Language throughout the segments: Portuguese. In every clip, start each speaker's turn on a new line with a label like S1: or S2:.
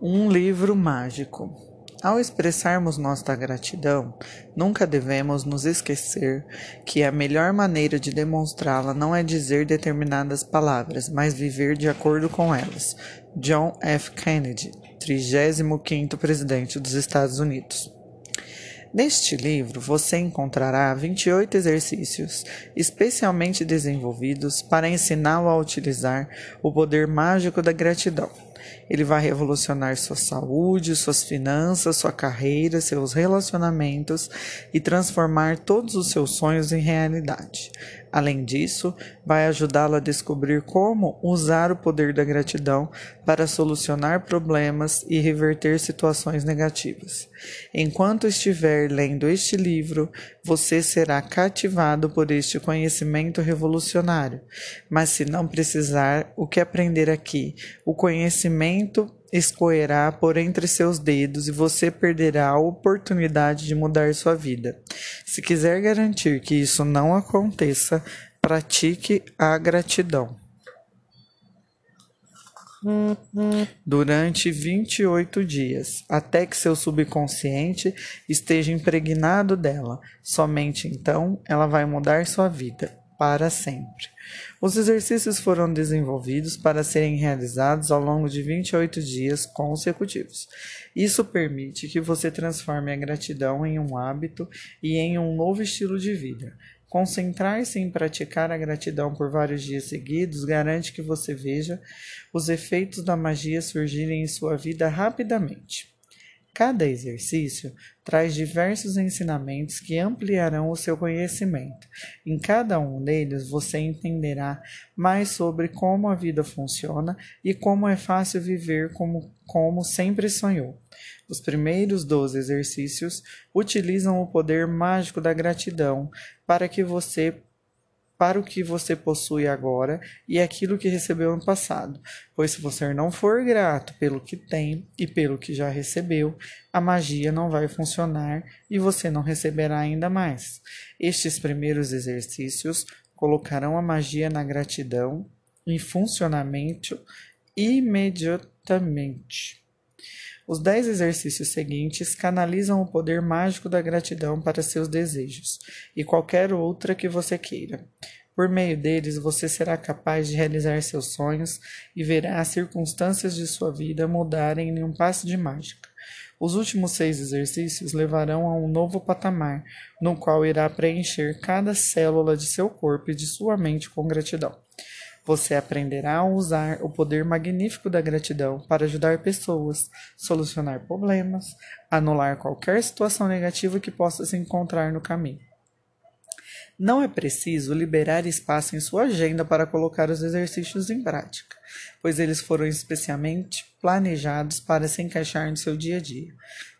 S1: Um livro mágico. Ao expressarmos nossa gratidão, nunca devemos nos esquecer que a melhor maneira de demonstrá-la não é dizer determinadas palavras, mas viver de acordo com elas. John F. Kennedy, 35º presidente dos Estados Unidos. Neste livro você encontrará 28 exercícios especialmente desenvolvidos para ensiná-lo a utilizar o poder mágico da gratidão. Ele vai revolucionar sua saúde, suas finanças, sua carreira, seus relacionamentos e transformar todos os seus sonhos em realidade. Além disso, vai ajudá-lo a descobrir como usar o poder da gratidão para solucionar problemas e reverter situações negativas. Enquanto estiver lendo este livro, você será cativado por este conhecimento revolucionário. Mas se não precisar, o que aprender aqui? O conhecimento escoerá por entre seus dedos e você perderá a oportunidade de mudar sua vida. Se quiser garantir que isso não aconteça, pratique a gratidão. Durante 28 dias, até que seu subconsciente esteja impregnado dela. Somente então ela vai mudar sua vida para sempre. Os exercícios foram desenvolvidos para serem realizados ao longo de 28 dias consecutivos. Isso permite que você transforme a gratidão em um hábito e em um novo estilo de vida. Concentrar-se em praticar a gratidão por vários dias seguidos garante que você veja os efeitos da magia surgirem em sua vida rapidamente. Cada exercício traz diversos ensinamentos que ampliarão o seu conhecimento. Em cada um deles, você entenderá mais sobre como a vida funciona e como é fácil viver como, como sempre sonhou. Os primeiros 12 exercícios utilizam o poder mágico da gratidão para que você para o que você possui agora e aquilo que recebeu no passado. Pois se você não for grato pelo que tem e pelo que já recebeu, a magia não vai funcionar e você não receberá ainda mais. Estes primeiros exercícios colocarão a magia na gratidão em funcionamento imediatamente. Os dez exercícios seguintes canalizam o poder mágico da gratidão para seus desejos e qualquer outra que você queira. Por meio deles, você será capaz de realizar seus sonhos e verá as circunstâncias de sua vida mudarem em um passo de mágica. Os últimos seis exercícios levarão a um novo patamar, no qual irá preencher cada célula de seu corpo e de sua mente com gratidão. Você aprenderá a usar o poder magnífico da gratidão para ajudar pessoas, solucionar problemas, anular qualquer situação negativa que possa se encontrar no caminho. Não é preciso liberar espaço em sua agenda para colocar os exercícios em prática, pois eles foram especialmente planejados para se encaixar no seu dia a dia,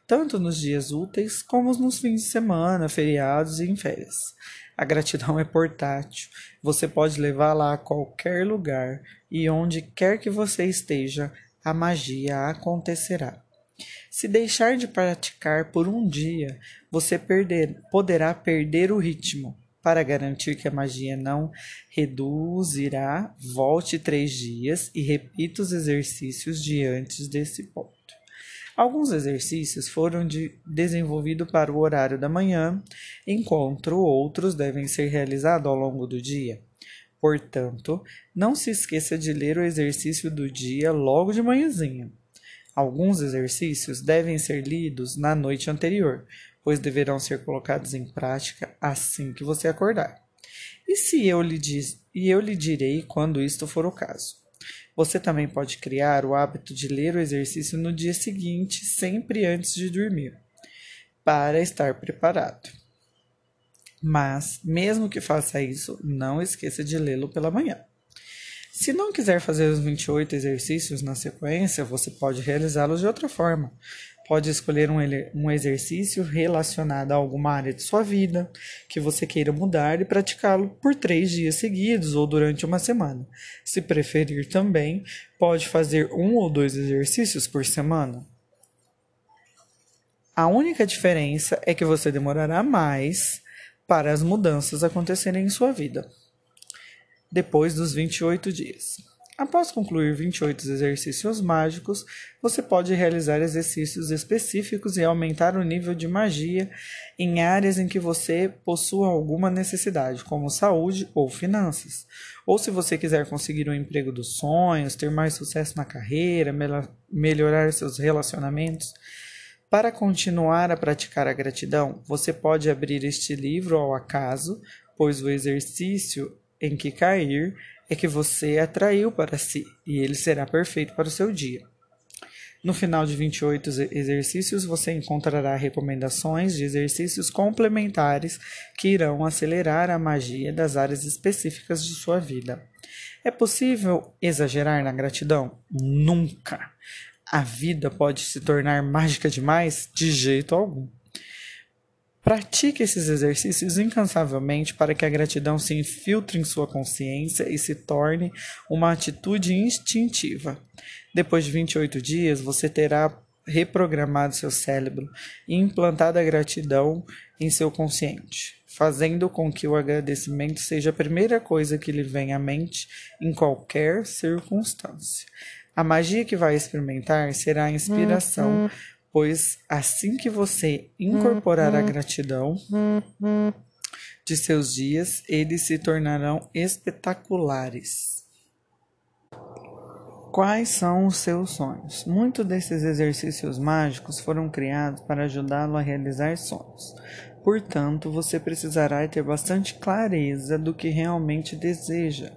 S1: tanto nos dias úteis como nos fins de semana, feriados e em férias. A gratidão é portátil. Você pode levá-la a qualquer lugar e onde quer que você esteja, a magia acontecerá. Se deixar de praticar por um dia, você perder, poderá perder o ritmo. Para garantir que a magia não reduzirá, volte três dias e repita os exercícios de antes desse ponto. Alguns exercícios foram de, desenvolvidos para o horário da manhã, enquanto outros devem ser realizados ao longo do dia. Portanto, não se esqueça de ler o exercício do dia logo de manhãzinha. Alguns exercícios devem ser lidos na noite anterior, pois deverão ser colocados em prática assim que você acordar. E se eu lhe diz, e eu lhe direi quando isto for o caso. Você também pode criar o hábito de ler o exercício no dia seguinte, sempre antes de dormir, para estar preparado. Mas, mesmo que faça isso, não esqueça de lê-lo pela manhã. Se não quiser fazer os 28 exercícios na sequência, você pode realizá-los de outra forma. Pode escolher um, um exercício relacionado a alguma área de sua vida que você queira mudar e praticá-lo por três dias seguidos ou durante uma semana. Se preferir também, pode fazer um ou dois exercícios por semana. A única diferença é que você demorará mais para as mudanças acontecerem em sua vida. Depois dos 28 dias. Após concluir 28 exercícios mágicos, você pode realizar exercícios específicos e aumentar o nível de magia em áreas em que você possua alguma necessidade, como saúde ou finanças. Ou se você quiser conseguir um emprego dos sonhos, ter mais sucesso na carreira, melhorar seus relacionamentos. Para continuar a praticar a gratidão, você pode abrir este livro ao acaso, pois o exercício em que cair é que você atraiu para si e ele será perfeito para o seu dia. No final de 28 exercícios, você encontrará recomendações de exercícios complementares que irão acelerar a magia das áreas específicas de sua vida. É possível exagerar na gratidão? Nunca! A vida pode se tornar mágica demais? De jeito algum. Pratique esses exercícios incansavelmente para que a gratidão se infiltre em sua consciência e se torne uma atitude instintiva. Depois de 28 dias, você terá reprogramado seu cérebro e implantado a gratidão em seu consciente, fazendo com que o agradecimento seja a primeira coisa que lhe vem à mente em qualquer circunstância. A magia que vai experimentar será a inspiração uhum pois assim que você incorporar a gratidão de seus dias, eles se tornarão espetaculares. Quais são os seus sonhos? Muitos desses exercícios mágicos foram criados para ajudá-lo a realizar sonhos. Portanto, você precisará ter bastante clareza do que realmente deseja.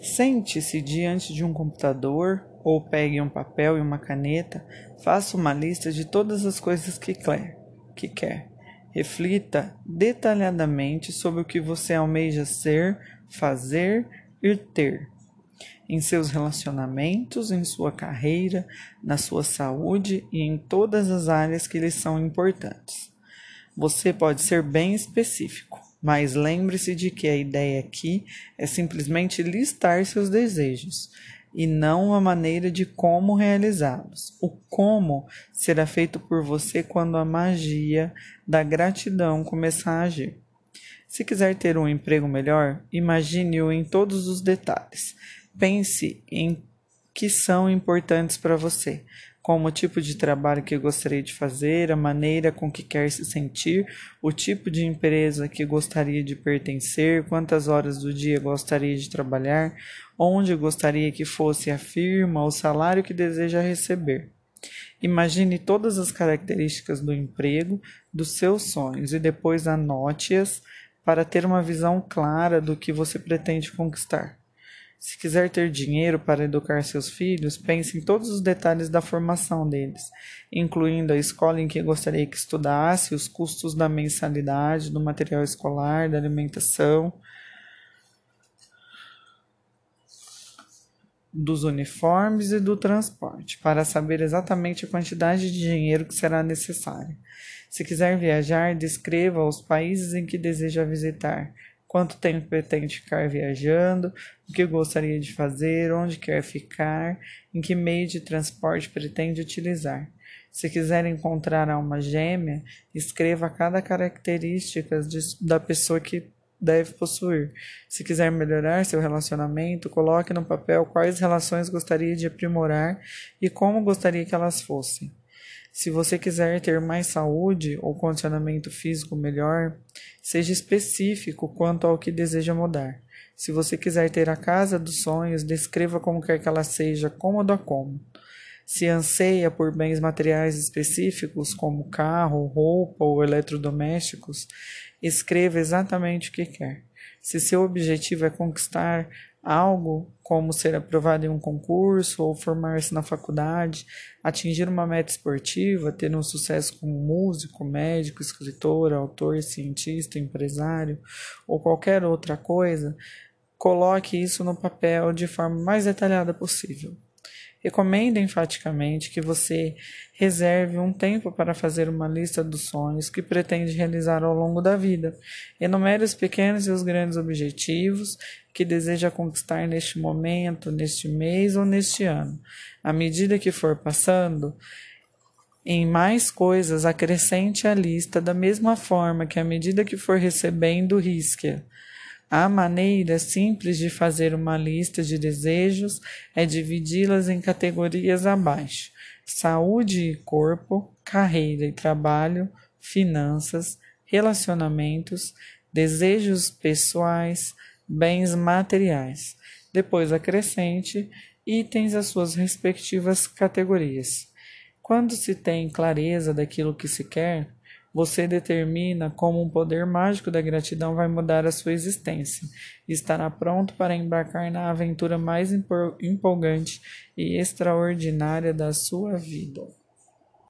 S1: Sente-se diante de um computador ou pegue um papel e uma caneta, faça uma lista de todas as coisas que quer. Que quer. Reflita detalhadamente sobre o que você almeja ser, fazer e ter. Em seus relacionamentos, em sua carreira, na sua saúde e em todas as áreas que lhe são importantes. Você pode ser bem específico, mas lembre-se de que a ideia aqui é simplesmente listar seus desejos e não a maneira de como realizá-los. O como será feito por você quando a magia da gratidão começar a agir. Se quiser ter um emprego melhor, imagine-o em todos os detalhes. Pense em que são importantes para você como o tipo de trabalho que gostaria de fazer, a maneira com que quer se sentir, o tipo de empresa que gostaria de pertencer, quantas horas do dia gostaria de trabalhar, onde gostaria que fosse a firma, o salário que deseja receber. Imagine todas as características do emprego, dos seus sonhos e depois anote-as para ter uma visão clara do que você pretende conquistar. Se quiser ter dinheiro para educar seus filhos, pense em todos os detalhes da formação deles, incluindo a escola em que gostaria que estudasse, os custos da mensalidade, do material escolar, da alimentação, dos uniformes e do transporte, para saber exatamente a quantidade de dinheiro que será necessária. Se quiser viajar, descreva os países em que deseja visitar, quanto tempo pretende ficar viajando, o que gostaria de fazer, onde quer ficar, em que meio de transporte pretende utilizar. Se quiser encontrar alma gêmea, escreva cada característica de, da pessoa que deve possuir. Se quiser melhorar seu relacionamento, coloque no papel quais relações gostaria de aprimorar e como gostaria que elas fossem. Se você quiser ter mais saúde ou condicionamento físico melhor, seja específico quanto ao que deseja mudar. Se você quiser ter a casa dos sonhos, descreva como quer que ela seja, cômodo a cômodo. Se anseia por bens materiais específicos, como carro, roupa ou eletrodomésticos, escreva exatamente o que quer. Se seu objetivo é conquistar algo como ser aprovado em um concurso ou formar-se na faculdade, atingir uma meta esportiva, ter um sucesso como músico, médico, escritor, autor, cientista, empresário ou qualquer outra coisa, coloque isso no papel de forma mais detalhada possível. Recomendo enfaticamente que você reserve um tempo para fazer uma lista dos sonhos que pretende realizar ao longo da vida. Enumere os pequenos e os grandes objetivos que deseja conquistar neste momento, neste mês ou neste ano. À medida que for passando, em mais coisas, acrescente a lista da mesma forma que à medida que for recebendo, risque-a A maneira simples de fazer uma lista de desejos é dividi-las em categorias abaixo: saúde e corpo, carreira e trabalho, finanças, relacionamentos, desejos pessoais, bens materiais. Depois acrescente itens às suas respectivas categorias. Quando se tem clareza daquilo que se quer, você determina como um poder mágico da gratidão vai mudar a sua existência e estará pronto para embarcar na aventura mais empolgante e extraordinária da sua vida.